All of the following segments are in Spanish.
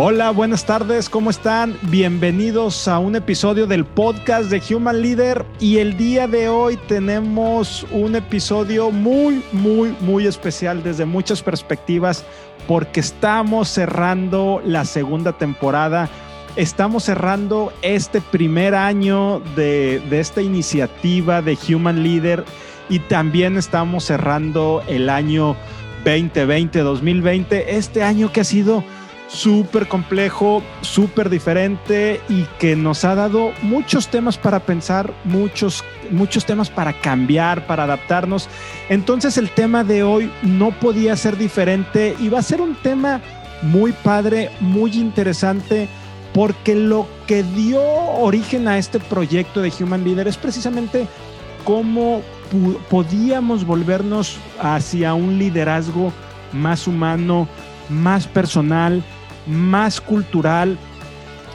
Hola, buenas tardes, ¿cómo están? Bienvenidos a un episodio del podcast de Human Leader y el día de hoy tenemos un episodio muy, muy, muy especial desde muchas perspectivas porque estamos cerrando la segunda temporada. Estamos cerrando este primer año de, esta iniciativa de Human Leader y también estamos cerrando el año 2020, 2020, este año que ha sido súper complejo, súper diferente y que nos ha dado muchos temas para pensar, muchos, muchos temas para cambiar, para adaptarnos. Entonces el tema de hoy no podía ser diferente y va a ser un tema muy padre, muy interesante, porque lo que dio origen a este proyecto de Human Leader es precisamente cómo podíamos volvernos hacia un liderazgo más humano, más personal, más cultural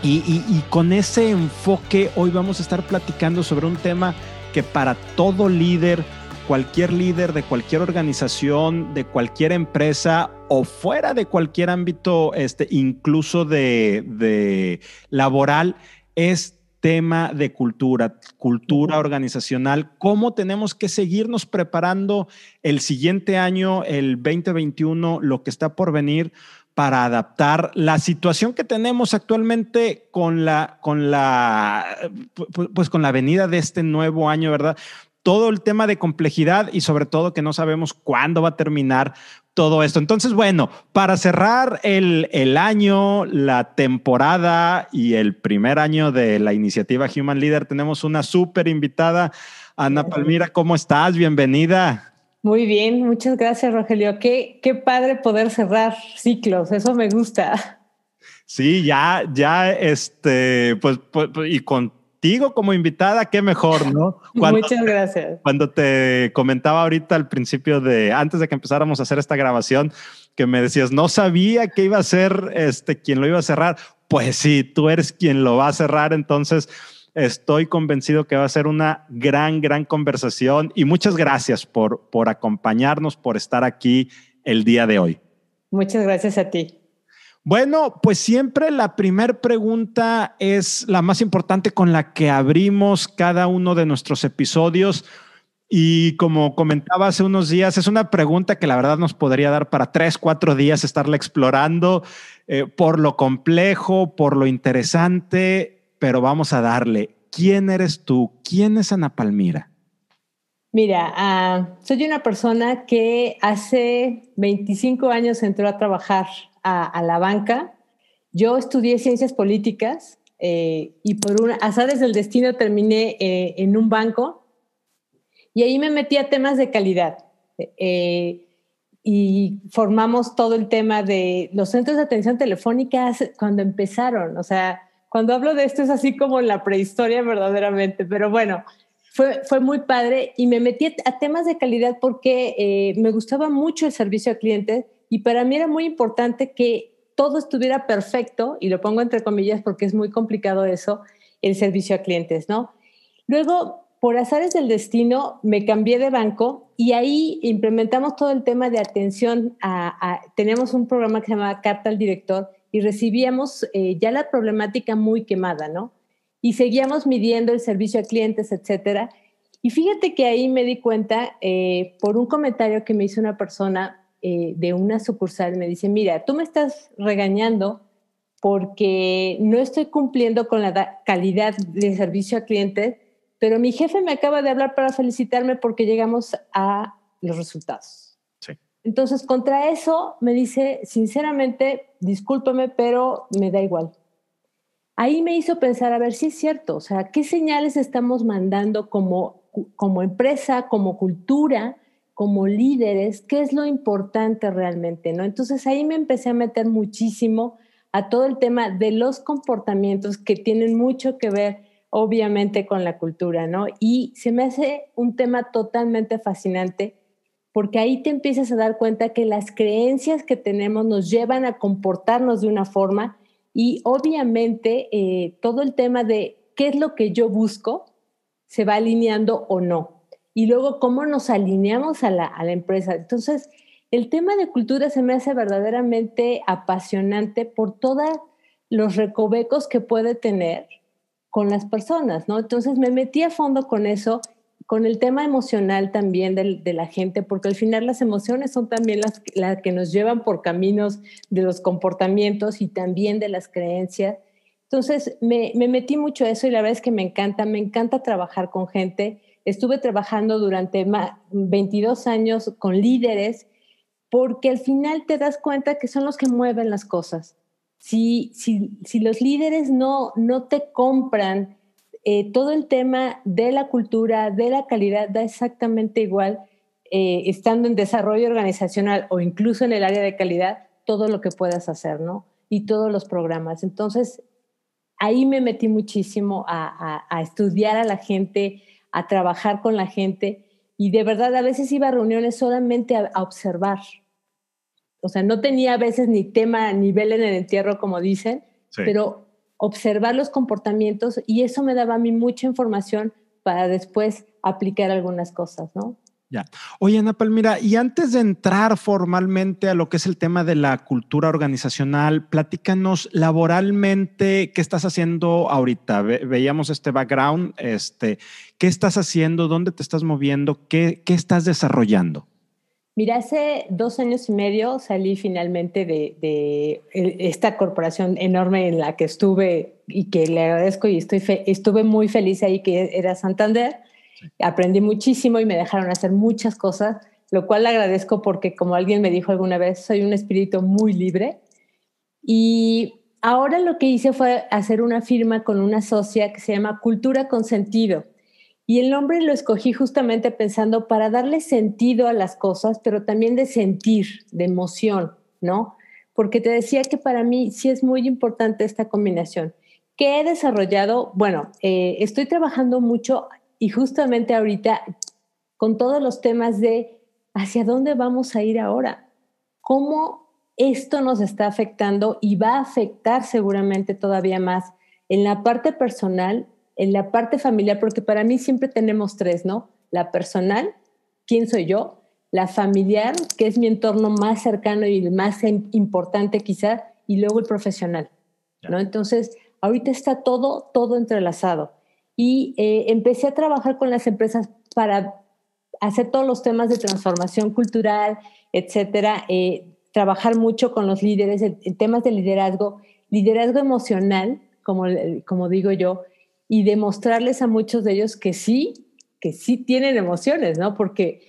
y, con ese enfoque hoy vamos a estar platicando sobre un tema que para todo líder, cualquier líder de cualquier organización, de cualquier empresa o fuera de cualquier ámbito, este, incluso de, de laboral, es tema de cultura, cultura organizacional, cómo tenemos que seguirnos preparando el siguiente año, el 2021, lo que está por venir, para adaptar la situación que tenemos actualmente con la, con la, pues con la venida de este nuevo año, ¿verdad? Todo el tema de complejidad y sobre todo que no sabemos cuándo va a terminar todo esto. Entonces, bueno, para cerrar el, el año, la temporada y el primer año de la iniciativa Human Leader, tenemos una súper invitada. Ana Palmira, ¿cómo estás? Bienvenida. Muy bien, muchas gracias, Rogelio. Qué, qué padre poder cerrar ciclos, eso me gusta. Sí, ya, ya, este, pues, pues, pues y contigo como invitada, qué mejor, ¿no? Muchas gracias. Cuando te comentaba ahorita al principio de, antes de que empezáramos a hacer esta grabación, que me decías, no sabía que iba a ser este, quien lo iba a cerrar. Pues sí, tú eres quien lo va a cerrar, entonces Estoy convencido que va a ser una gran, gran conversación y muchas gracias por, por acompañarnos, por estar aquí el día de hoy. Muchas gracias a ti. Bueno, pues siempre la primera pregunta es la más importante con la que abrimos cada uno de nuestros episodios. Y como comentaba hace unos días, es una pregunta que la verdad nos podría dar para tres, cuatro días estarla explorando eh, por lo complejo, por lo interesante pero vamos a darle. ¿Quién eres tú? ¿Quién es Ana Palmira? Mira, ah, soy una persona que hace 25 años entró a trabajar a, la banca. Yo estudié ciencias políticas eh, y por una azares del destino terminé eh, en un banco y ahí me metí a temas de calidad. Eh, y formamos todo el tema de los centros de atención telefónica cuando empezaron. O sea, cuando hablo de esto es así como la prehistoria verdaderamente, pero bueno, fue, fue muy padre y me metí a temas de calidad porque eh, me gustaba mucho el servicio al cliente y para mí era muy importante que todo estuviera perfecto, y lo pongo entre comillas porque es muy complicado eso, el servicio a clientes, ¿no? Luego, por azares del destino, me cambié de banco y ahí implementamos todo el tema de atención a, tenemos un programa que se llama Carta al Director y recibíamos eh, ya la problemática muy quemada, ¿no? Y seguíamos midiendo el servicio a clientes, etcétera. Y fíjate que ahí me di cuenta eh, por un comentario que me hizo una persona eh, de una sucursal, me dice, mira, tú me estás regañando porque no estoy cumpliendo con la calidad de servicio a clientes, pero mi jefe me acaba de hablar para felicitarme porque llegamos a los resultados. Entonces, contra eso me dice, sinceramente, discúlpame, pero me da igual. Ahí me hizo pensar, a ver si es cierto, o sea, ¿qué señales estamos mandando como, como empresa, como cultura, como líderes? ¿Qué es lo importante realmente? ¿no? Entonces ahí me empecé a meter muchísimo a todo el tema de los comportamientos que tienen mucho que ver, obviamente, con la cultura, ¿no? Y se me hace un tema totalmente fascinante porque ahí te empiezas a dar cuenta que las creencias que tenemos nos llevan a comportarnos de una forma y obviamente eh, todo el tema de qué es lo que yo busco se va alineando o no. Y luego cómo nos alineamos a la, a la empresa. Entonces, el tema de cultura se me hace verdaderamente apasionante por toda los recovecos que puede tener con las personas, ¿no? Entonces me metí a fondo con eso, con el tema emocional también de, la gente, porque al final las emociones son también las, las que nos llevan por caminos de los comportamientos y también de las creencias. Entonces me, me metí mucho a eso y la verdad es que me encanta, me encanta trabajar con gente. Estuve trabajando durante 22 años con líderes porque al final te das cuenta que son los que mueven las cosas. Si, si, si los líderes no, no te compran eh, todo el tema de la cultura, de la calidad, da exactamente igual, eh, estando en desarrollo organizacional o incluso en el área de calidad, todo lo que puedas hacer, ¿no? Y todos los programas. Entonces, ahí me metí muchísimo a, a estudiar a la gente, a trabajar con la gente y de verdad a veces iba a reuniones solamente a, observar, o sea, no tenía a veces ni tema, nivel en el entierro, como dicen, pero observar los comportamientos y eso me daba a mí mucha información para después aplicar algunas cosas, ¿no? Ya. Oye, Ana Palmira, y antes de entrar formalmente a lo que es el tema de la cultura organizacional, platícanos laboralmente qué estás haciendo ahorita. veíamos este background, este, ¿qué estás haciendo? ¿Dónde te estás moviendo? ¿Qué, qué estás desarrollando? Mira, hace dos años y medio salí finalmente de, esta corporación enorme en la que estuve y que le agradezco y estoy estuve muy feliz ahí, que era Santander. Aprendí muchísimo y me dejaron hacer muchas cosas, lo cual le agradezco porque, como alguien me dijo alguna vez, soy un espíritu muy libre. Y ahora lo que hice fue hacer una firma con una socia que se llama Cultura con Sentido y el nombre lo escogí justamente pensando para darle sentido a las cosas, pero también de sentir, de emoción, ¿no? Porque te decía que para mí sí es muy importante esta combinación. ¿Qué he desarrollado? Bueno, eh, estoy trabajando mucho y justamente ahorita con todos los temas de hacia dónde vamos a ir ahora, cómo esto nos está afectando y va a afectar seguramente todavía más en la parte personal en la parte familiar, porque para mí siempre tenemos tres, ¿no? La personal, quién soy yo, la familiar, que es mi entorno más cercano y el más importante quizá, y luego el profesional, ¿no? Entonces, ahorita está todo, todo entrelazado. Y eh, empecé a trabajar con las empresas para hacer todos los temas de transformación cultural, etcétera, eh, trabajar mucho con los líderes en, temas de liderazgo, liderazgo emocional, como, como digo yo, y demostrarles a muchos de ellos que sí, que sí tienen emociones, ¿no? Porque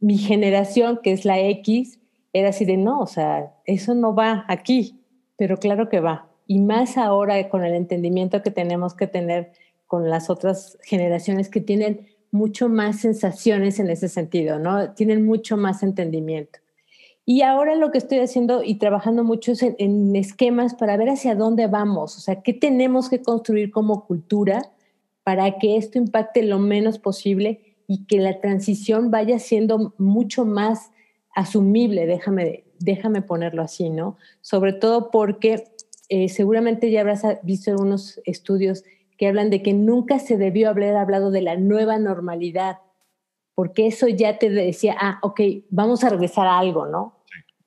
mi generación, que es la X, era así de, no, o sea, eso no va aquí, pero claro que va. Y más ahora con el entendimiento que tenemos que tener con las otras generaciones que tienen mucho más sensaciones en ese sentido, ¿no? Tienen mucho más entendimiento. Y ahora lo que estoy haciendo y trabajando mucho es en, esquemas para ver hacia dónde vamos, o sea, qué tenemos que construir como cultura para que esto impacte lo menos posible y que la transición vaya siendo mucho más asumible, déjame, déjame ponerlo así, ¿no? Sobre todo porque eh, seguramente ya habrás visto algunos estudios que hablan de que nunca se debió haber hablado de la nueva normalidad, porque eso ya te decía, ah, ok, vamos a regresar a algo, ¿no?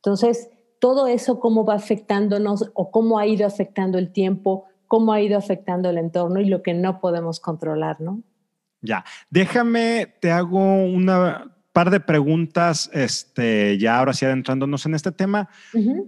Entonces, todo eso, cómo va afectándonos o cómo ha ido afectando el tiempo, cómo ha ido afectando el entorno y lo que no podemos controlar, ¿no? Ya, déjame, te hago una par de preguntas, este, ya ahora sí adentrándonos en este tema.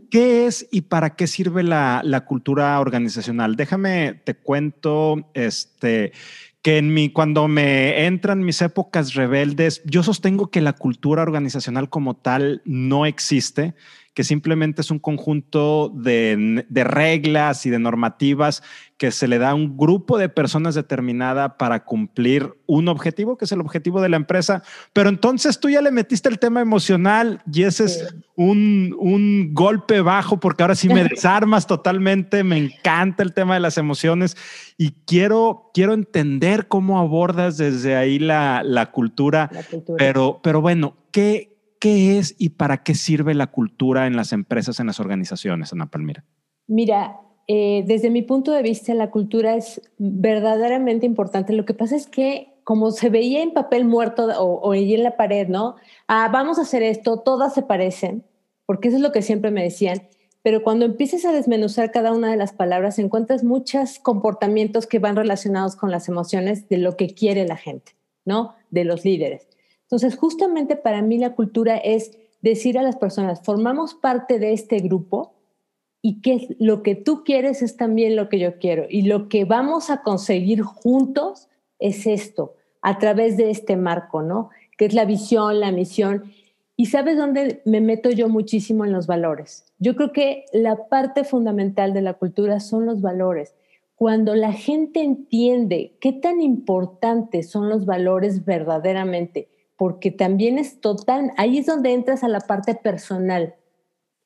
¿Qué es y para qué sirve la, la, cultura organizacional? Déjame, te cuento, este, que en mi, cuando me entran mis épocas rebeldes, yo sostengo que la cultura organizacional como tal no existe, que simplemente es un conjunto de, reglas y de normativas que se le da a un grupo de personas determinada para cumplir un objetivo, que es el objetivo de la empresa. Pero entonces tú ya le metiste el tema emocional y ese es un, un golpe bajo porque ahora sí me desarmas totalmente, me encanta el tema de las emociones y quiero, quiero entender cómo abordas desde ahí la, la, cultura, la cultura. Pero, pero bueno, ¿qué, ¿qué es y para qué sirve la cultura en las empresas, en las organizaciones, Ana Palmira? Mira, eh, desde mi punto de vista, la cultura es verdaderamente importante. Lo que pasa es que como se veía en papel muerto o, o en la pared, ¿no? Ah, vamos a hacer esto, todas se parecen, porque eso es lo que siempre me decían. pero cuando empieces a desmenuzar cada una de las palabras, encuentras muchos comportamientos que van relacionados con las emociones de lo que quiere la gente, ¿no? De los líderes. Entonces, justamente para mí la cultura es decir a las personas, formamos parte de este grupo y que lo que tú quieres es también lo que yo quiero y lo que vamos a conseguir juntos es esto, a través de este marco, ¿no? Que es la visión, la misión. Y sabes dónde me meto yo muchísimo en los valores. Yo creo que la parte fundamental de la cultura son los valores. Cuando la gente entiende qué tan importantes son los valores verdaderamente, porque también es total, ahí es donde entras a la parte personal.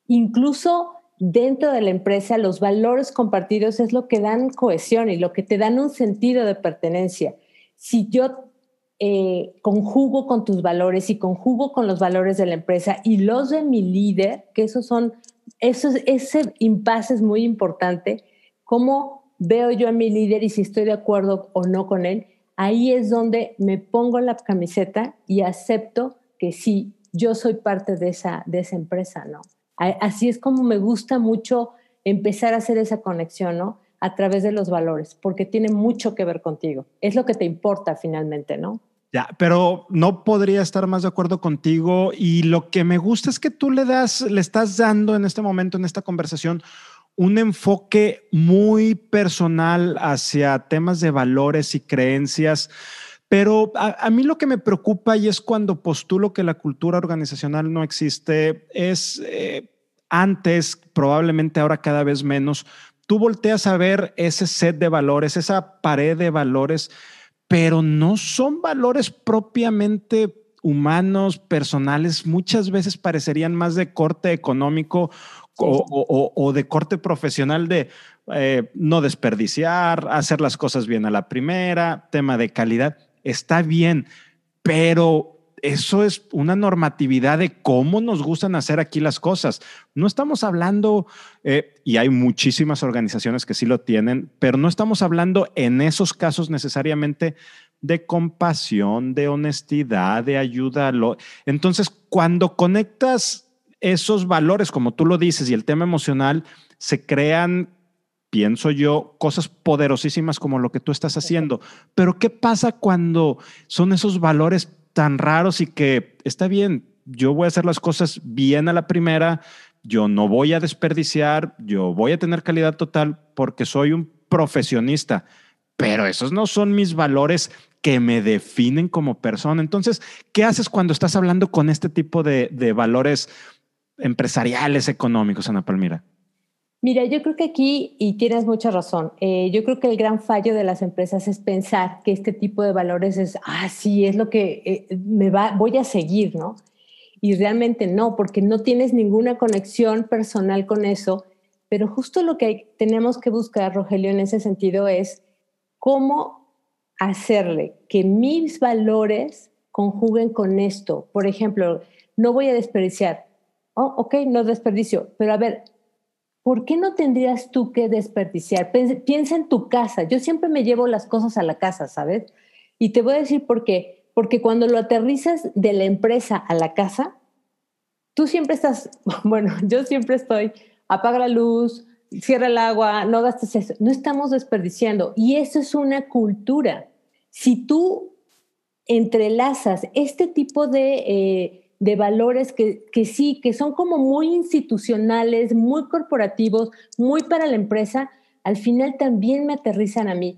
Incluso dentro de la empresa, los valores compartidos es lo que dan cohesión y lo que te dan un sentido de pertenencia. Si yo eh, conjugo con tus valores y conjugo con los valores de la empresa y los de mi líder, que esos son, ese impasse es muy importante, cómo veo yo a mi líder y si estoy de acuerdo o no con él, ahí es donde me pongo la camiseta y acepto que sí, yo soy parte de esa, de esa empresa, ¿no? Así es como me gusta mucho empezar a hacer esa conexión, ¿no? A través de los valores, porque tiene mucho que ver contigo. Es lo que te importa finalmente, ¿no? Ya, pero no podría estar más de acuerdo contigo y lo que me gusta es que tú le das, le estás dando en este momento, en esta conversación, un enfoque muy personal hacia temas de valores y creencias. Pero a, mí lo que me preocupa y es cuando postulo que la cultura organizacional no existe, es eh, antes, probablemente ahora cada vez menos, tú volteas a ver ese set de valores, esa pared de valores pero no son valores propiamente humanos, personales, muchas veces parecerían más de corte económico o, de corte profesional de eh, no desperdiciar, hacer las cosas bien a la primera, tema de calidad. Está bien, pero eso es una normatividad de cómo nos gustan hacer aquí las cosas. No estamos hablando, eh, y hay muchísimas organizaciones que sí lo tienen, pero no estamos hablando en esos casos necesariamente de compasión, de honestidad, de ayuda. Entonces, cuando conectas esos valores, como tú lo dices, y el tema emocional, se crean pienso yo, cosas poderosísimas como lo que tú estás haciendo. Pero ¿qué pasa cuando son esos valores tan raros y que está bien, yo voy a hacer las cosas bien a la primera, yo no voy a desperdiciar, yo voy a tener calidad total porque soy un profesionista, pero esos no son mis valores que me definen como persona. Entonces, ¿qué haces cuando estás hablando con este tipo de, de valores empresariales, económicos, Ana Palmira? Mira, yo creo que aquí, y tienes mucha razón, eh, yo creo que el gran fallo de las empresas es pensar que este tipo de valores es, ah, sí, es lo que eh, me va, voy a seguir, ¿no? Y realmente no, porque no tienes ninguna conexión personal con eso, pero justo lo que tenemos que buscar, Rogelio, en ese sentido es cómo hacerle que mis valores conjuguen con esto. Por ejemplo, no voy a desperdiciar. Oh, ok, no desperdicio, pero a ver, ¿por qué no tendrías tú que desperdiciar? Piensa en tu casa. Yo siempre me llevo las cosas a la casa, ¿sabes? Y te voy a decir por qué. Porque cuando lo aterrizas de la empresa a la casa, tú siempre estás, bueno, yo siempre estoy, apaga la luz, cierra el agua, no gastes eso. No estamos desperdiciando. Y eso es una cultura. Si tú entrelazas este tipo de... Eh, de valores que, que sí, que son como muy institucionales, muy corporativos, muy para la empresa, al final también me aterrizan a mí.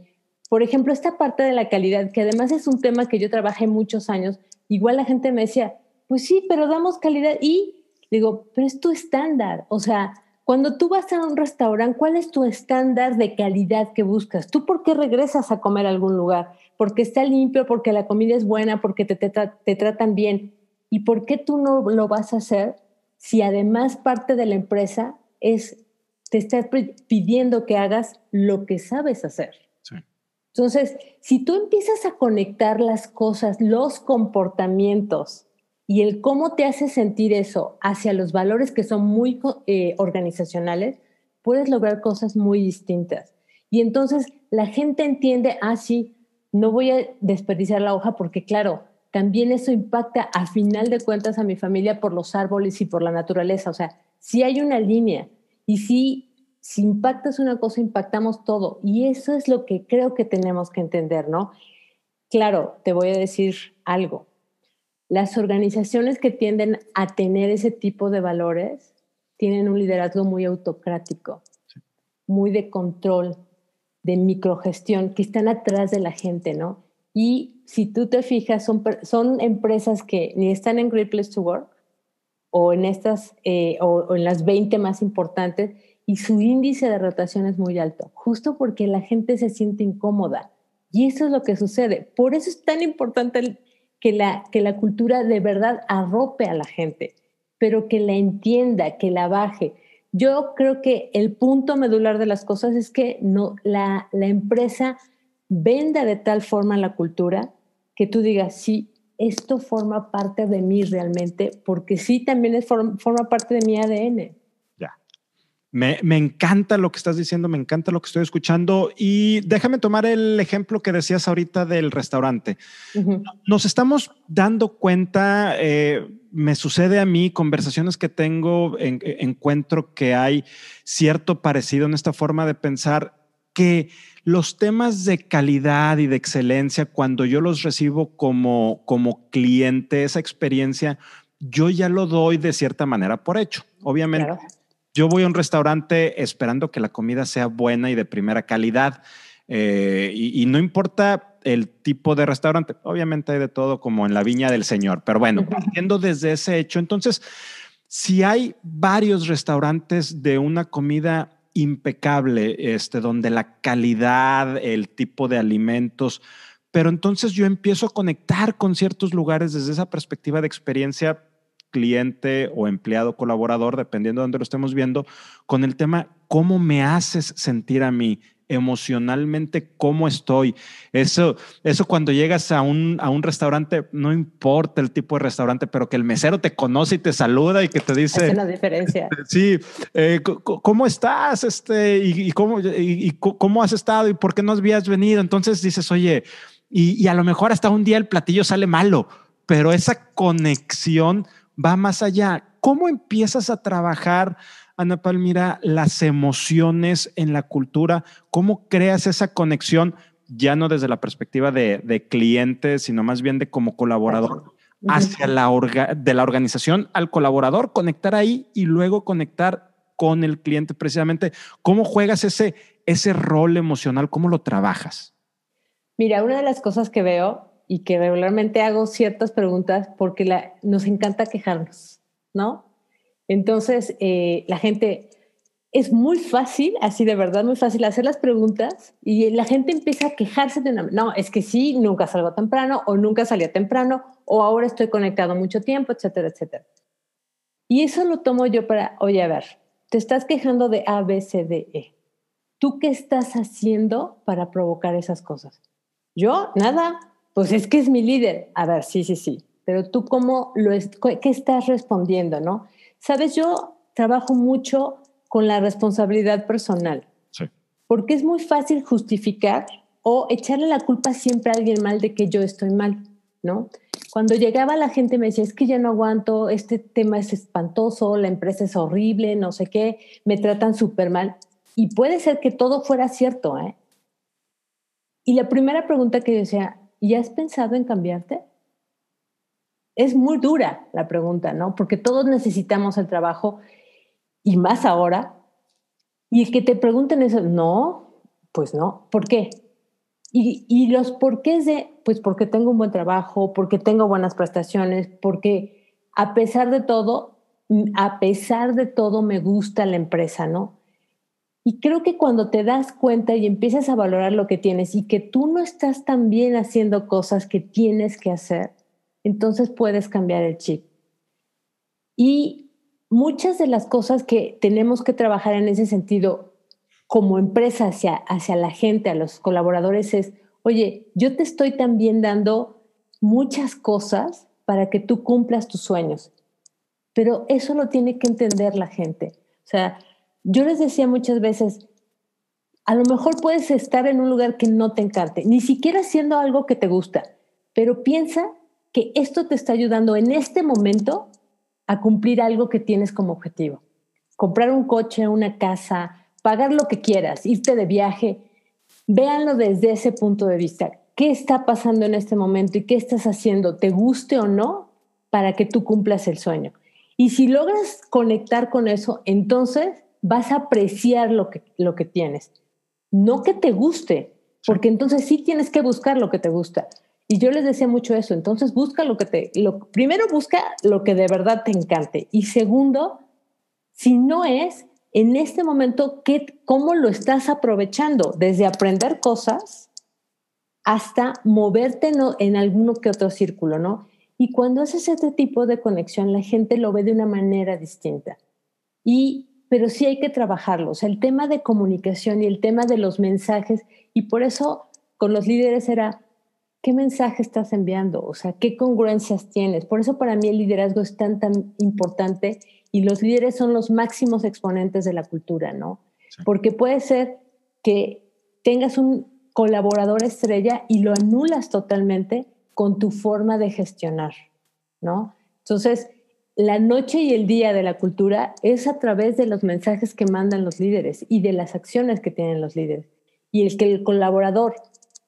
Por ejemplo, esta parte de la calidad, que además es un tema que yo trabajé muchos años, igual la gente me decía, pues sí, pero damos calidad y digo, pero es tu estándar. O sea, cuando tú vas a un restaurante, ¿cuál es tu estándar de calidad que buscas? ¿Tú por qué regresas a comer a algún lugar? Porque está limpio, porque la comida es buena, porque te, te, te tratan bien. ¿Y por qué tú no lo vas a hacer si además parte de la empresa es, te está pidiendo que hagas lo que sabes hacer? Entonces, si tú empiezas a conectar las cosas, los comportamientos y el cómo te hace sentir eso hacia los valores que son muy eh, organizacionales, puedes lograr cosas muy distintas. Y entonces la gente entiende, ah, sí, no voy a desperdiciar la hoja porque, claro, también eso impacta a final de cuentas a mi familia por los árboles y por la naturaleza. O sea, si hay una línea. Y si, si impactas una cosa, impactamos todo. Y eso es lo que creo que tenemos que entender, ¿no? Claro, te voy a decir algo. Las organizaciones que tienden a tener ese tipo de valores tienen un liderazgo muy autocrático, muy de control, de microgestión, que están atrás de la gente, ¿no? Y si tú te fijas, son, son empresas que ni están en Great Place to Work o en estas, eh, o, en las 20 más importantes, y su índice de rotación es muy alto, justo porque la gente se siente incómoda. Y eso es lo que sucede. Por eso es tan importante que la, que la cultura de verdad arrope a la gente pero que la entienda, que la baje. Yo creo que el punto medular de las cosas es que no, la, la empresa venda de tal forma la cultura que tú digas, sí, esto forma parte de mí realmente, porque sí, también es, forma parte de mi ADN. Me, encanta lo que estás diciendo, me encanta lo que estoy escuchando y déjame tomar el ejemplo que decías ahorita del restaurante. Nos estamos dando cuenta, eh, me sucede a mí, conversaciones que tengo, encuentro que hay cierto parecido en esta forma de pensar que los temas de calidad y de excelencia, cuando yo los recibo como, como cliente, esa experiencia, yo ya lo doy de cierta manera por hecho. Obviamente. Yo voy a un restaurante esperando que la comida sea buena y de primera calidad. Eh, y, no importa el tipo de restaurante, obviamente hay de todo como en la viña del Señor, pero bueno, partiendo desde ese hecho, entonces, si hay varios restaurantes de una comida impecable, este, donde la calidad, el tipo de alimentos, pero entonces yo empiezo a conectar con ciertos lugares desde esa perspectiva de experiencia cliente o empleado colaborador, dependiendo de dónde lo estemos viendo, con el tema cómo me haces sentir a mí emocionalmente cómo estoy. Eso, eso cuando llegas a un, a un restaurante, no importa el tipo de restaurante, pero que el mesero te conoce y te saluda y que te dice... Hace la diferencia. Sí, eh, ¿cómo estás? Este, y, cómo, y, cómo has estado? ¿Y por qué no habías venido? Entonces dices, oye, y, y a lo mejor hasta un día el platillo sale malo, pero esa conexión va más allá. ¿Cómo empiezas a trabajar, Ana Palmira, las emociones en la cultura? ¿Cómo creas esa conexión, ya no desde la perspectiva de, cliente, sino más bien de como colaborador? hacia la de la organización al colaborador, conectar ahí y luego conectar con el cliente precisamente. ¿Cómo juegas ese, ese rol emocional? ¿Cómo lo trabajas? Mira, una de las cosas que veo y que regularmente hago ciertas preguntas porque la, nos encanta quejarnos, ¿no? Entonces, eh, la gente, es muy fácil, así de verdad, muy fácil hacer las preguntas y la gente empieza a quejarse de una, no, es que sí, nunca salgo temprano o nunca salía temprano o ahora estoy conectado mucho tiempo, etcétera, etcétera. Y eso lo tomo yo para, oye, a ver, te estás quejando de A, B, C, D, E. ¿Tú qué estás haciendo para provocar esas cosas? Yo, nada, pues es que es mi líder. A ver, sí, sí, sí. Pero tú cómo lo es, qué estás respondiendo, ¿no? Sabes, yo trabajo mucho con la responsabilidad personal. Sí. Porque es muy fácil justificar o echarle la culpa siempre a alguien mal de que yo estoy mal, ¿no? Cuando llegaba la gente me decía, es que ya no aguanto, este tema es espantoso, la empresa es horrible, no sé qué, me tratan súper mal. Y puede ser que todo fuera cierto, ¿eh? Y la primera pregunta que yo decía, ¿y has pensado en cambiarte? Es muy dura la pregunta, ¿no? Porque todos necesitamos el trabajo y más ahora. Y el que te pregunten eso, no, pues no, ¿por qué? Y, y los porqués de, pues porque tengo un buen trabajo, porque tengo buenas prestaciones, porque a pesar de todo, a pesar de todo me gusta la empresa, ¿no? Y creo que cuando te das cuenta y empiezas a valorar lo que tienes y que tú no estás tan bien haciendo cosas que tienes que hacer, entonces puedes cambiar el chip. Y muchas de las cosas que tenemos que trabajar en ese sentido como empresa hacia, hacia la gente, a los colaboradores, es, oye, yo te estoy también dando muchas cosas para que tú cumplas tus sueños, pero eso lo tiene que entender la gente. O sea, yo les decía muchas veces, a lo mejor puedes estar en un lugar que no te encante, ni siquiera haciendo algo que te gusta, pero piensa que esto te está ayudando en este momento a cumplir algo que tienes como objetivo. comprar un coche, una casa, pagar lo que quieras, irte de viaje, véanlo desde ese punto de vista. ¿Qué está pasando en este momento y qué estás haciendo, te guste o no, para que tú cumplas el sueño? Y si logras conectar con eso, entonces vas a apreciar lo que, lo que tienes. No que te guste, porque entonces sí tienes que buscar lo que te gusta. Y yo les decía mucho eso, entonces busca lo que te, lo, primero busca lo que de verdad te encante. Y segundo, si no es, en este momento, ¿qué, ¿cómo lo estás aprovechando? Desde aprender cosas hasta moverte en, en alguno que otro círculo, ¿no? Y cuando haces este tipo de conexión, la gente lo ve de una manera distinta. Y pero sí hay que trabajarlo. El tema de comunicación y el tema de los mensajes, y por eso con los líderes era, ¿qué mensaje estás enviando? O sea, ¿qué congruencias tienes? Por eso para mí el liderazgo es tan, tan importante y los líderes son los máximos exponentes de la cultura, ¿no? Porque puede ser que tengas un colaborador estrella y lo anulas totalmente con tu forma de gestionar, ¿no? Entonces, la noche y el día de la cultura es a través de los mensajes que mandan los líderes y de las acciones que tienen los líderes. Y el que el colaborador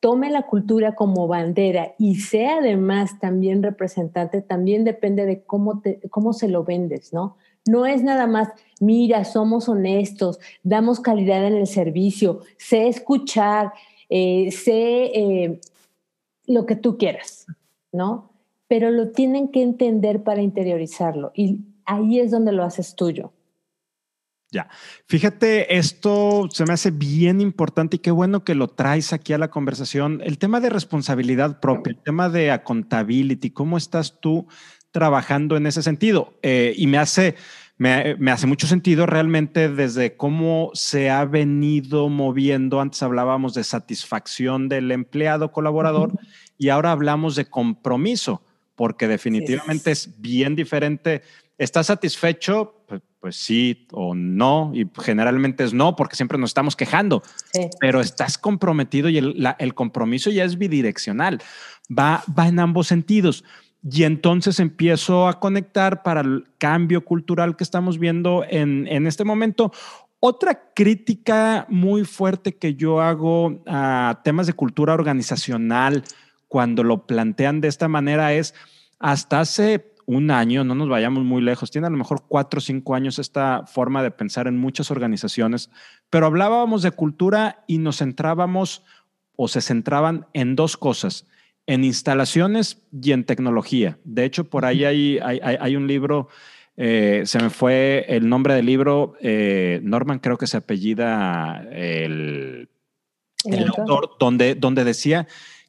tome la cultura como bandera y sea además también representante, también depende de cómo, cómo se lo vendes, ¿no? No es nada más, mira, somos honestos, damos calidad en el servicio, sé escuchar, eh, sé eh, lo que tú quieras, ¿no? pero lo tienen que entender para interiorizarlo y ahí es donde lo haces tuyo. Ya, fíjate, esto se me hace bien importante y qué bueno que lo traes aquí a la conversación. El tema de responsabilidad propia, el tema de accountability, ¿cómo estás tú trabajando en ese sentido? Eh, y me hace, me, me, hace mucho sentido realmente desde cómo se ha venido moviendo. Antes hablábamos de satisfacción del empleado colaborador y ahora hablamos de compromiso porque definitivamente es bien diferente. ¿Estás satisfecho? Pues, sí o no, y generalmente es no, porque siempre nos estamos quejando, pero estás comprometido y el, el, compromiso ya es bidireccional, va, va en ambos sentidos. Y entonces empiezo a conectar para el cambio cultural que estamos viendo en, en este momento. Otra crítica muy fuerte que yo hago a temas de cultura organizacional, cuando lo plantean de esta manera es, hasta hace un año, no nos vayamos muy lejos, tiene a lo mejor cuatro o cinco años esta forma de pensar en muchas organizaciones, pero hablábamos de cultura y nos centrábamos o se centraban en dos cosas, en instalaciones y en tecnología. De hecho, por ahí hay, hay, un libro, eh, se me fue el nombre del libro, eh, Norman creo que se apellida el, el autor, donde, donde decía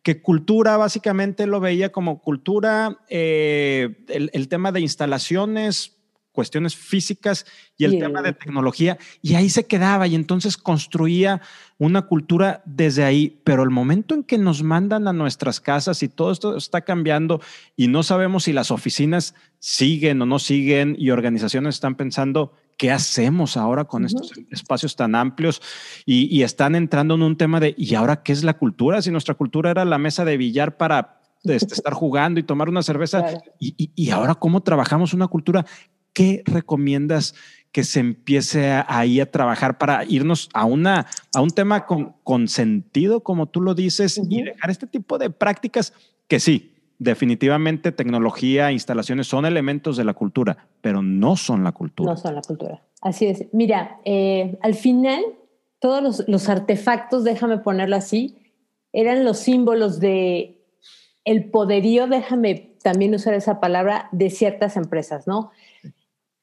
que cultura básicamente lo veía como cultura, eh, el, tema de instalaciones, cuestiones físicas y el tema de tecnología, y ahí se quedaba y entonces construía una cultura desde ahí, pero el momento en que nos mandan a nuestras casas y todo esto está cambiando y no sabemos si las oficinas siguen o no siguen y organizaciones están pensando ¿qué hacemos ahora con estos espacios tan amplios? Y, están entrando en un tema de, ¿y ahora qué es la cultura? Si nuestra cultura era la mesa de billar para este, estar jugando y tomar una cerveza, y, ahora cómo trabajamos una cultura, ¿qué recomiendas? que se empiece ahí a trabajar para irnos a, una, a un tema con, con sentido, como tú lo dices, y dejar este tipo de prácticas que sí, definitivamente tecnología, instalaciones son elementos de la cultura, pero no son la cultura. No son la cultura. Así es. Mira, eh, al final, todos los, artefactos, déjame ponerlo así, eran los símbolos de el poderío, déjame también usar esa palabra, de ciertas empresas, ¿no?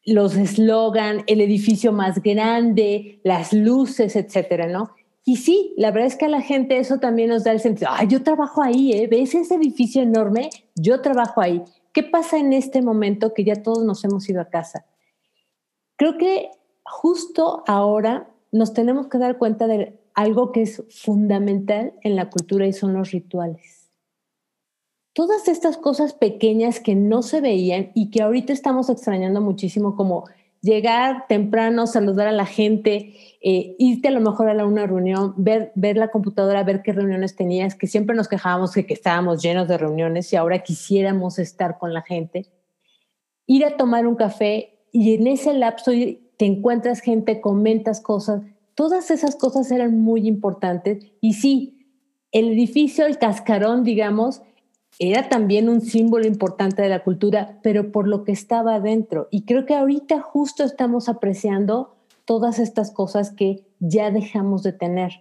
Los eslogan, el edificio más grande, las luces, etcétera, ¿no? Y sí, la verdad es que a la gente eso también nos da el sentido, ay, yo trabajo ahí, ¿eh? ¿ves ese edificio enorme? Yo trabajo ahí. ¿Qué pasa en este momento que ya todos nos hemos ido a casa? Creo que justo ahora nos tenemos que dar cuenta de algo que es fundamental en la cultura y son los rituales. Todas estas cosas pequeñas que no se veían y que ahorita estamos extrañando muchísimo, como llegar temprano, saludar a la gente, eh, irte a lo mejor a una reunión, ver, ver la computadora, ver qué reuniones tenías, que siempre nos quejábamos de que estábamos llenos de reuniones y ahora quisiéramos estar con la gente, ir a tomar un café y en ese lapso te encuentras gente, comentas cosas, todas esas cosas eran muy importantes. Y sí, el edificio, el cascarón, digamos, era también un símbolo importante de la cultura, pero por lo que estaba adentro. Y creo que ahorita justo estamos apreciando todas estas cosas que ya dejamos de tener.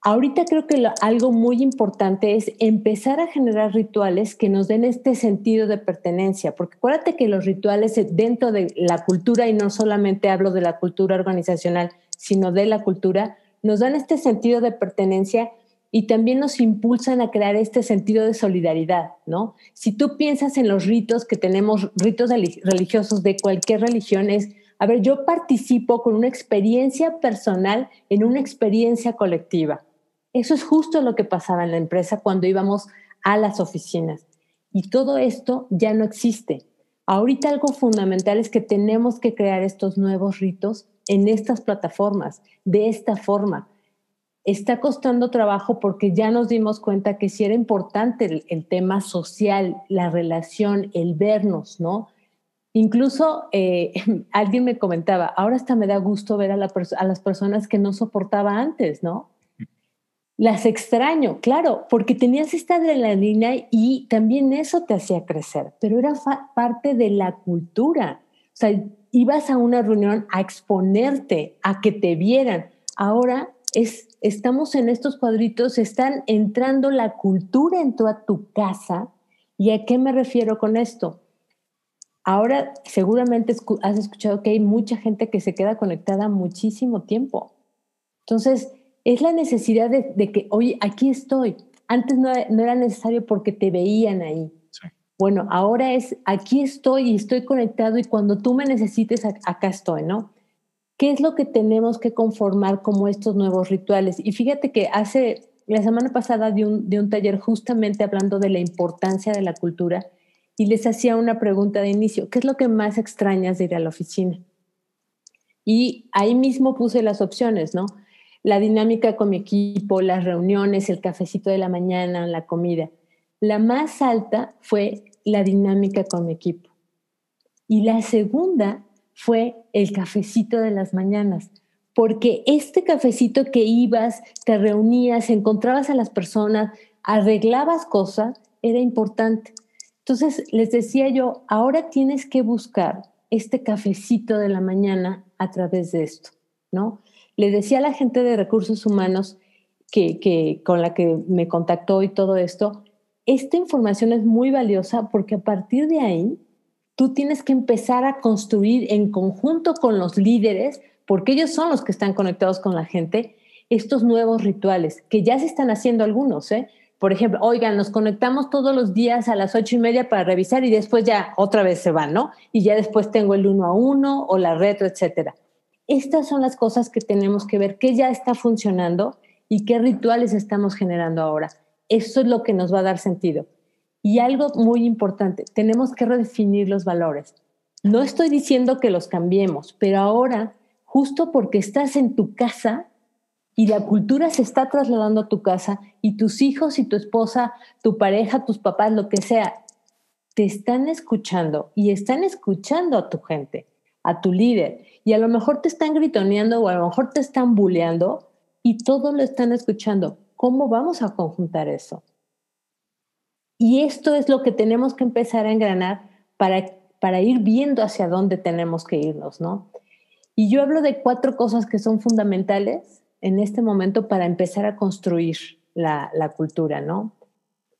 Ahorita creo que algo muy importante es empezar a generar rituales que nos den este sentido de pertenencia, porque acuérdate que los rituales dentro de la cultura, y no solamente hablo de la cultura organizacional, sino de la cultura, nos dan este sentido de pertenencia y también nos impulsan a crear este sentido de solidaridad, ¿no? Si tú piensas en los ritos que tenemos, ritos religiosos de cualquier religión, es, a ver, yo participo con una experiencia personal en una experiencia colectiva. Eso es justo lo que pasaba en la empresa cuando íbamos a las oficinas. Y todo esto ya no existe. Ahorita algo fundamental es que tenemos que crear estos nuevos ritos en estas plataformas, de esta forma. Está costando trabajo porque ya nos dimos cuenta que sí era importante el, tema social, la relación, el vernos, ¿no? Incluso eh, alguien me comentaba, ahora hasta me da gusto ver a, a las personas que no soportaba antes, ¿no? Las extraño, claro, porque tenías esta adrenalina y también eso te hacía crecer, pero era parte de la cultura. O sea, ibas a una reunión a exponerte, a que te vieran. Ahora es, estamos en estos cuadritos, están entrando la cultura en toda tu casa. ¿Y a qué me refiero con esto? Ahora seguramente has escuchado que hay mucha gente que se queda conectada muchísimo tiempo. Entonces, es la necesidad de, que, oye, aquí estoy. Antes no, era necesario porque te veían ahí. Bueno, ahora es, aquí estoy y estoy conectado y cuando tú me necesites, acá estoy, ¿no? ¿Qué es lo que tenemos que conformar como estos nuevos rituales? Y fíjate que hace, la semana pasada de un, de un taller justamente hablando de la importancia de la cultura y les hacía una pregunta de inicio, ¿qué es lo que más extrañas de ir a la oficina? Y ahí mismo puse las opciones, ¿no? la dinámica con mi equipo, las reuniones, el cafecito de la mañana, la comida. La más alta fue la dinámica con mi equipo. Y la segunda fue el cafecito de las mañanas, porque este cafecito que ibas, te reunías, encontrabas a las personas, arreglabas cosas, era importante. Entonces les decía yo, ahora tienes que buscar este cafecito de la mañana a través de esto, ¿no? le decía a la gente de recursos humanos que, con la que me contactó y todo esto, esta información es muy valiosa porque a partir de ahí tú tienes que empezar a construir en conjunto con los líderes, porque ellos son los que están conectados con la gente, estos nuevos rituales, que ya se están haciendo algunos, ¿eh? Por ejemplo, oigan, nos conectamos todos los días a las ocho y media para revisar y después ya otra vez se van, ¿no? Y ya después tengo el uno a uno o la retro, etcétera. Estas son las cosas que tenemos que ver, qué ya está funcionando y qué rituales estamos generando ahora. Eso es lo que nos va a dar sentido. Y algo muy importante, tenemos que redefinir los valores. No estoy diciendo que los cambiemos, pero ahora, justo porque estás en tu casa y la cultura se está trasladando a tu casa y tus hijos y tu esposa, tu pareja, tus papás, lo que sea, te están escuchando y están escuchando a tu gente, a tu líder y a lo mejor te están gritoneando o a lo mejor te están bulleando y todo lo están escuchando. ¿Cómo vamos a conjuntar eso? Y esto es lo que tenemos que empezar a engranar para, para ir viendo hacia dónde tenemos que irnos, ¿no? Y yo hablo de cuatro cosas que son fundamentales en este momento para empezar a construir la, la cultura, ¿no?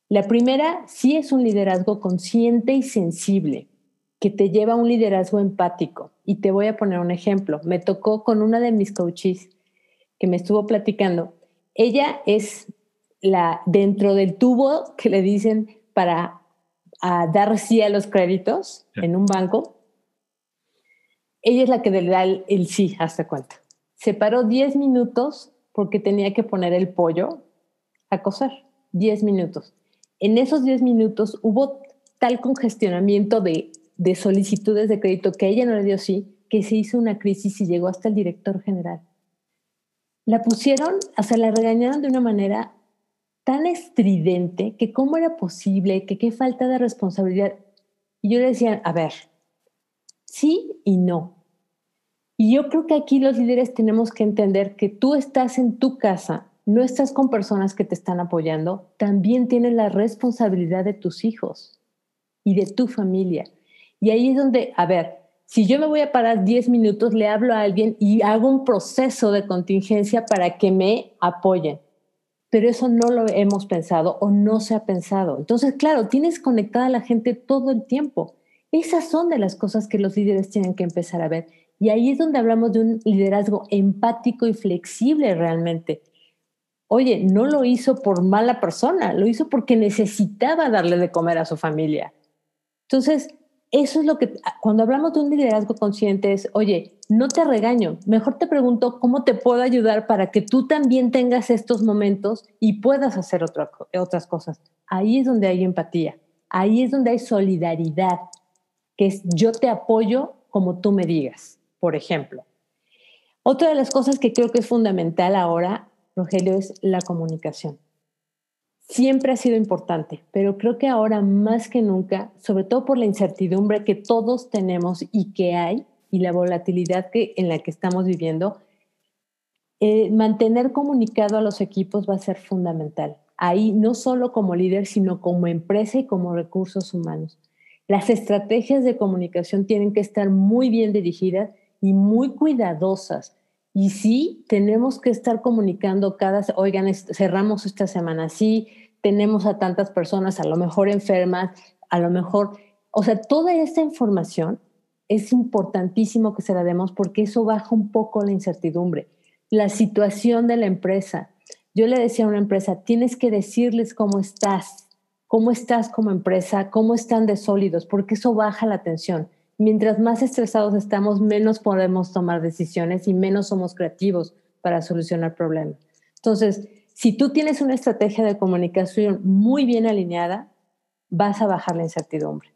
La primera sí es un liderazgo consciente y sensible que te lleva a un liderazgo empático. Y te voy a poner un ejemplo. Me tocó con una de mis coaches que me estuvo platicando. Ella es la dentro del tubo que le dicen para dar sí a los créditos en un banco. Ella es la que le da el, el sí, hasta cuenta. Se paró 10 minutos porque tenía que poner el pollo a cocer. 10 minutos. En esos 10 minutos hubo tal congestionamiento de de solicitudes de crédito que ella no le dio sí, que se hizo una crisis y llegó hasta el director general. La pusieron, o sea, la regañaron de una manera tan estridente que cómo era posible, que qué falta de responsabilidad. Y yo le decía, a ver, sí y no. Y yo creo que aquí los líderes tenemos que entender que tú estás en tu casa, no estás con personas que te están apoyando, también tienes la responsabilidad de tus hijos y de tu familia. Y ahí es donde, a ver, si yo me voy a parar 10 minutos, le hablo a alguien y hago un proceso de contingencia para que me apoyen. Pero eso no lo hemos pensado o no se ha pensado. Entonces, claro, tienes conectada a la gente todo el tiempo. Esas son de las cosas que los líderes tienen que empezar a ver. Y ahí es donde hablamos de un liderazgo empático y flexible realmente. Oye, no lo hizo por mala persona, lo hizo porque necesitaba darle de comer a su familia. Entonces, eso es lo que, cuando hablamos de un liderazgo consciente es, oye, no te regaño, mejor te pregunto cómo te puedo ayudar para que tú también tengas estos momentos y puedas hacer otras cosas. Ahí es donde hay empatía, ahí es donde hay solidaridad, que es yo te apoyo como tú me digas, por ejemplo. Otra de las cosas que creo que es fundamental ahora, Rogelio, es la comunicación siempre ha sido importante, pero creo que ahora más que nunca, sobre todo por la incertidumbre que todos tenemos y que hay, y la volatilidad que, en la que estamos viviendo, eh, mantener comunicado a los equipos va a ser fundamental. Ahí no solo como líder, sino como empresa y como recursos humanos. Las estrategias de comunicación tienen que estar muy bien dirigidas y muy cuidadosas. Y sí, tenemos que estar comunicando cada, oigan, cerramos esta semana así, tenemos a tantas personas, a lo mejor enfermas, a lo mejor, o sea, toda esta información es importantísimo que se la demos porque eso baja un poco la incertidumbre. La situación de la empresa. Yo le decía a una empresa, tienes que decirles cómo estás, cómo estás como empresa, cómo están de sólidos, porque eso baja la tensión. Mientras más estresados estamos, menos podemos tomar decisiones y menos somos creativos para solucionar problemas. Entonces, si tú tienes una estrategia de comunicación muy bien alineada, vas a bajar la incertidumbre.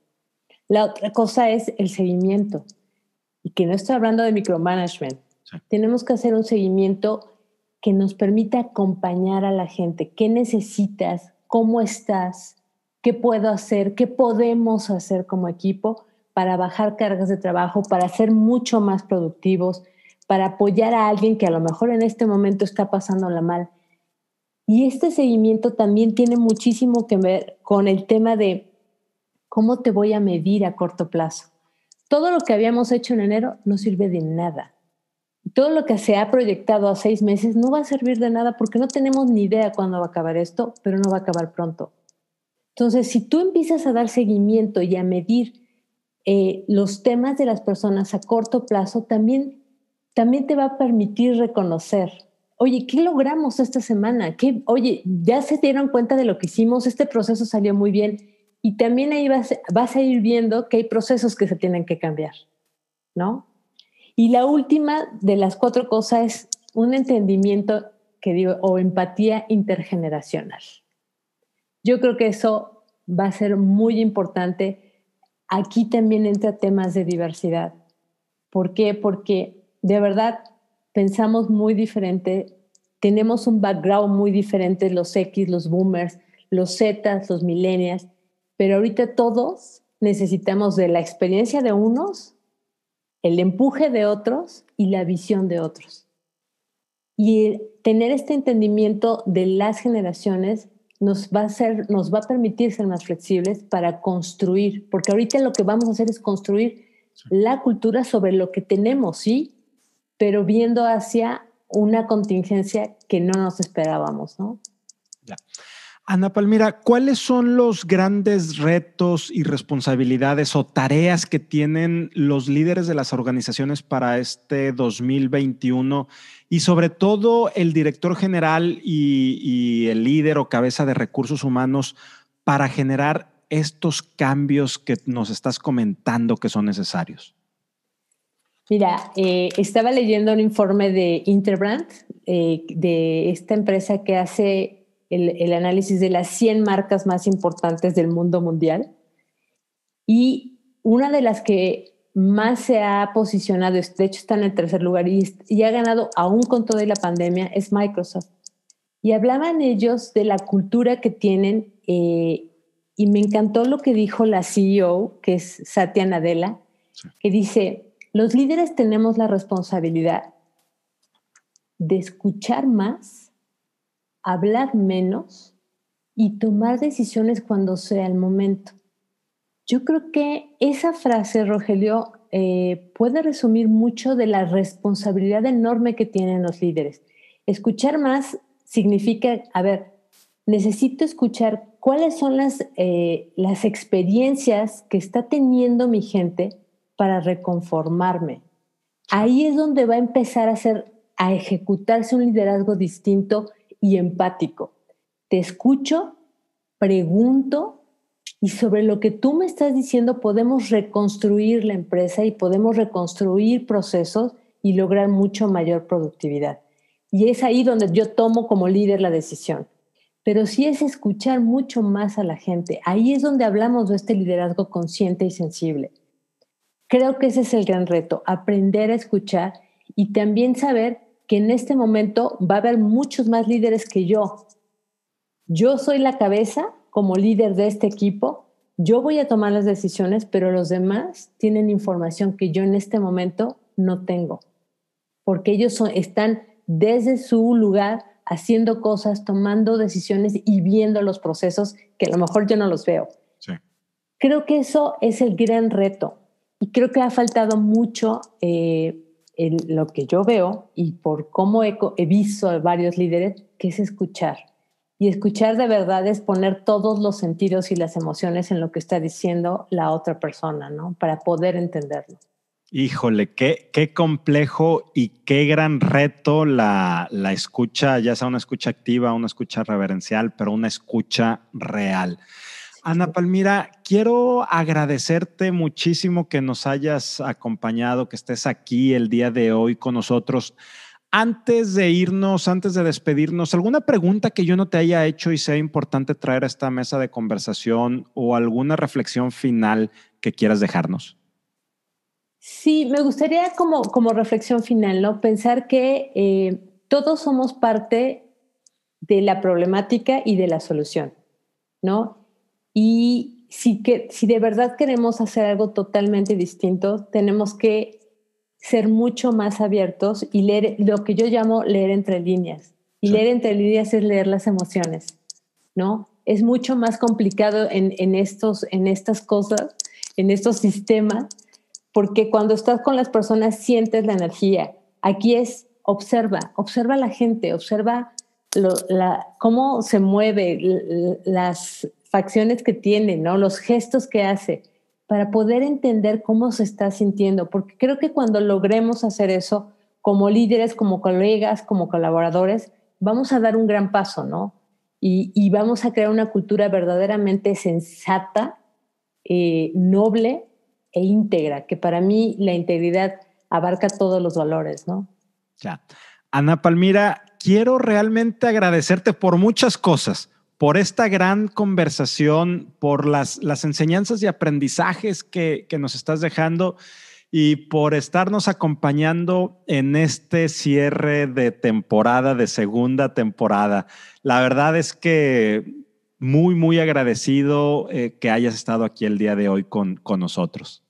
La otra cosa es el seguimiento. Y que no estoy hablando de micromanagement. Tenemos que hacer un seguimiento que nos permita acompañar a la gente. ¿Qué necesitas? ¿Cómo estás? ¿Qué puedo hacer? ¿Qué podemos hacer como equipo para bajar cargas de trabajo, para ser mucho más productivos, para apoyar a alguien que a lo mejor en este momento está pasándola mal? Y este seguimiento también tiene muchísimo que ver con el tema de cómo te voy a medir a corto plazo. Todo lo que habíamos hecho en enero no sirve de nada. Todo lo que se ha proyectado a seis meses no va a servir de nada porque no tenemos ni idea cuándo va a acabar esto, pero no va a acabar pronto. Entonces, si tú empiezas a dar seguimiento y a medir eh, los temas de las personas a corto plazo, también, también te va a permitir reconocer oye, ¿qué logramos esta semana? ¿Qué, oye, ya se dieron cuenta de lo que hicimos, este proceso salió muy bien. Y también ahí vas, vas a ir viendo que hay procesos que se tienen que cambiar, ¿no? Y la última de las cuatro cosas es un entendimiento que digo, o empatía intergeneracional. Yo creo que eso va a ser muy importante. Aquí también entra temas de diversidad. ¿Por qué? Porque de verdad pensamos muy diferente, tenemos un background muy diferente, los X, los boomers, los Z, los millennials, pero ahorita todos necesitamos de la experiencia de unos, el empuje de otros y la visión de otros. Y tener este entendimiento de las generaciones nos va a hacer, nos va a permitir ser más flexibles para construir, porque ahorita lo que vamos a hacer es construir la cultura sobre lo que tenemos, ¿sí? pero viendo hacia una contingencia que no nos esperábamos, ¿no? Ana Palmira, ¿cuáles son los grandes retos y responsabilidades o tareas que tienen los líderes de las organizaciones para este 2021 y sobre todo el director general y, el líder o cabeza de recursos humanos para generar estos cambios que nos estás comentando que son necesarios? Mira, eh, estaba leyendo un informe de Interbrand, eh, de esta empresa que hace el, análisis de las 100 marcas más importantes del mundo mundial. Y una de las que más se ha posicionado, de hecho está en el tercer lugar y, ha ganado aún con toda la pandemia, es Microsoft. Y hablaban ellos de la cultura que tienen eh, y me encantó lo que dijo la CEO, que es Satya Nadella, que dice, los líderes tenemos la responsabilidad de escuchar más, hablar menos y tomar decisiones cuando sea el momento. Yo creo que esa frase, Rogelio, eh, puede resumir mucho de la responsabilidad enorme que tienen los líderes. Escuchar más significa, a ver, necesito escuchar cuáles son las, eh, las experiencias que está teniendo mi gente para reconformarme. Ahí es donde va a empezar a hacer, a ejecutarse un liderazgo distinto y empático. Te escucho, pregunto y sobre lo que tú me estás diciendo podemos reconstruir la empresa y podemos reconstruir procesos y lograr mucho mayor productividad. Y es ahí donde yo tomo como líder la decisión. Pero sí es escuchar mucho más a la gente. Ahí es donde hablamos de este liderazgo consciente y sensible. Creo que ese es el gran reto, aprender a escuchar y también saber que en este momento va a haber muchos más líderes que yo. Yo soy la cabeza como líder de este equipo, yo voy a tomar las decisiones, pero los demás tienen información que yo en este momento no tengo, porque ellos están desde su lugar haciendo cosas, tomando decisiones y viendo los procesos que a lo mejor yo no los veo. Creo que eso es el gran reto y creo que ha faltado mucho eh, lo que yo veo y por cómo he, he visto a varios líderes, que es escuchar. Y escuchar de verdad es poner todos los sentidos y las emociones en lo que está diciendo la otra persona, ¿no? Para poder entenderlo. Híjole, qué, qué complejo y qué gran reto la, la escucha, ya sea una escucha activa, una escucha reverencial, pero una escucha real. Ana Palmira, quiero agradecerte muchísimo que nos hayas acompañado, que estés aquí el día de hoy con nosotros. Antes de irnos, antes de despedirnos, ¿alguna pregunta que yo no te haya hecho y sea importante traer a esta mesa de conversación o alguna reflexión final que quieras dejarnos? Sí, me gustaría como, como reflexión final, ¿no? Pensar que eh, todos somos parte de la problemática y de la solución, ¿no? Y si, que, si de verdad queremos hacer algo totalmente distinto, tenemos que ser mucho más abiertos y leer lo que yo llamo leer entre líneas. Y leer entre líneas es leer las emociones, ¿no? Es mucho más complicado en, en, estos, en estas cosas, en estos sistemas, porque cuando estás con las personas sientes la energía. Aquí es observa, observa a la gente, observa la, cómo se mueve, las facciones que tiene, ¿no? los gestos que hace para poder entender cómo se está sintiendo, porque creo que cuando logremos hacer eso, como líderes, como colegas, como colaboradores, vamos a dar un gran paso, ¿no? Y, vamos a crear una cultura verdaderamente sensata, eh, noble e íntegra, que para mí la integridad abarca todos los valores, ¿no? Ya. Ana Palmira, quiero realmente agradecerte por muchas cosas por esta gran conversación, por las, enseñanzas y aprendizajes que, que nos estás dejando y por estarnos acompañando en este cierre de temporada, de segunda temporada. La verdad es que muy, muy agradecido eh, que hayas estado aquí el día de hoy con, con nosotros.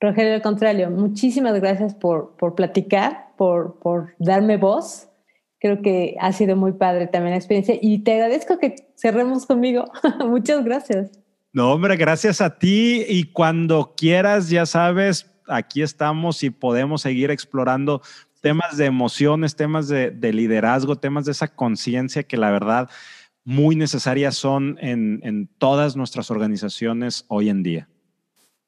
Rogelio, al contrario, muchísimas gracias por, por platicar, por, por darme voz creo que ha sido muy padre también la experiencia y te agradezco que cerremos conmigo. Muchas gracias. No, hombre, gracias a ti y cuando quieras, ya sabes, aquí estamos y podemos seguir explorando temas de emociones, temas de, liderazgo, temas de esa conciencia que la verdad muy necesarias son en, en todas nuestras organizaciones hoy en día.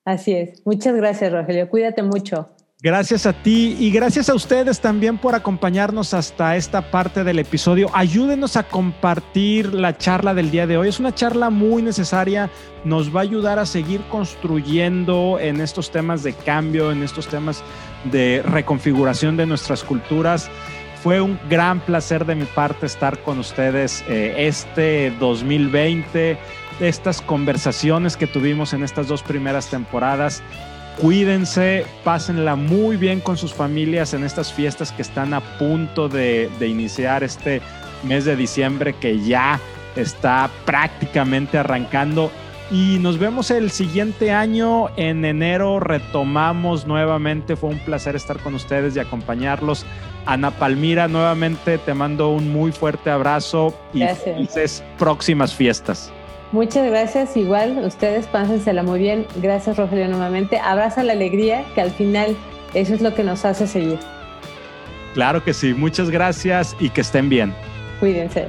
Así es. Muchas gracias, Rogelio. Cuídate mucho. Gracias a ti y gracias a ustedes también por acompañarnos hasta esta parte del episodio. Ayúdenos a compartir la charla del día de hoy. Es una charla muy necesaria. Nos va a ayudar a seguir construyendo en estos temas de cambio, en estos temas de reconfiguración de nuestras culturas. Fue un gran placer de mi parte estar con ustedes eh, este 2020, estas conversaciones que tuvimos en estas dos primeras temporadas Cuídense, pásenla muy bien con sus familias en estas fiestas que están a punto de, iniciar este mes de diciembre que ya está prácticamente arrancando. y nos vemos el siguiente año. En enero retomamos nuevamente. Fue un placer estar con ustedes y acompañarlos. Ana Palmira, nuevamente te mando un muy fuerte abrazo y felices próximas fiestas. Muchas gracias. Igual, ustedes pásensela muy bien. Gracias, Rogelio, nuevamente. Abraza la alegría, que al final eso es lo que nos hace seguir. Claro que sí. Muchas gracias y que estén bien. Cuídense.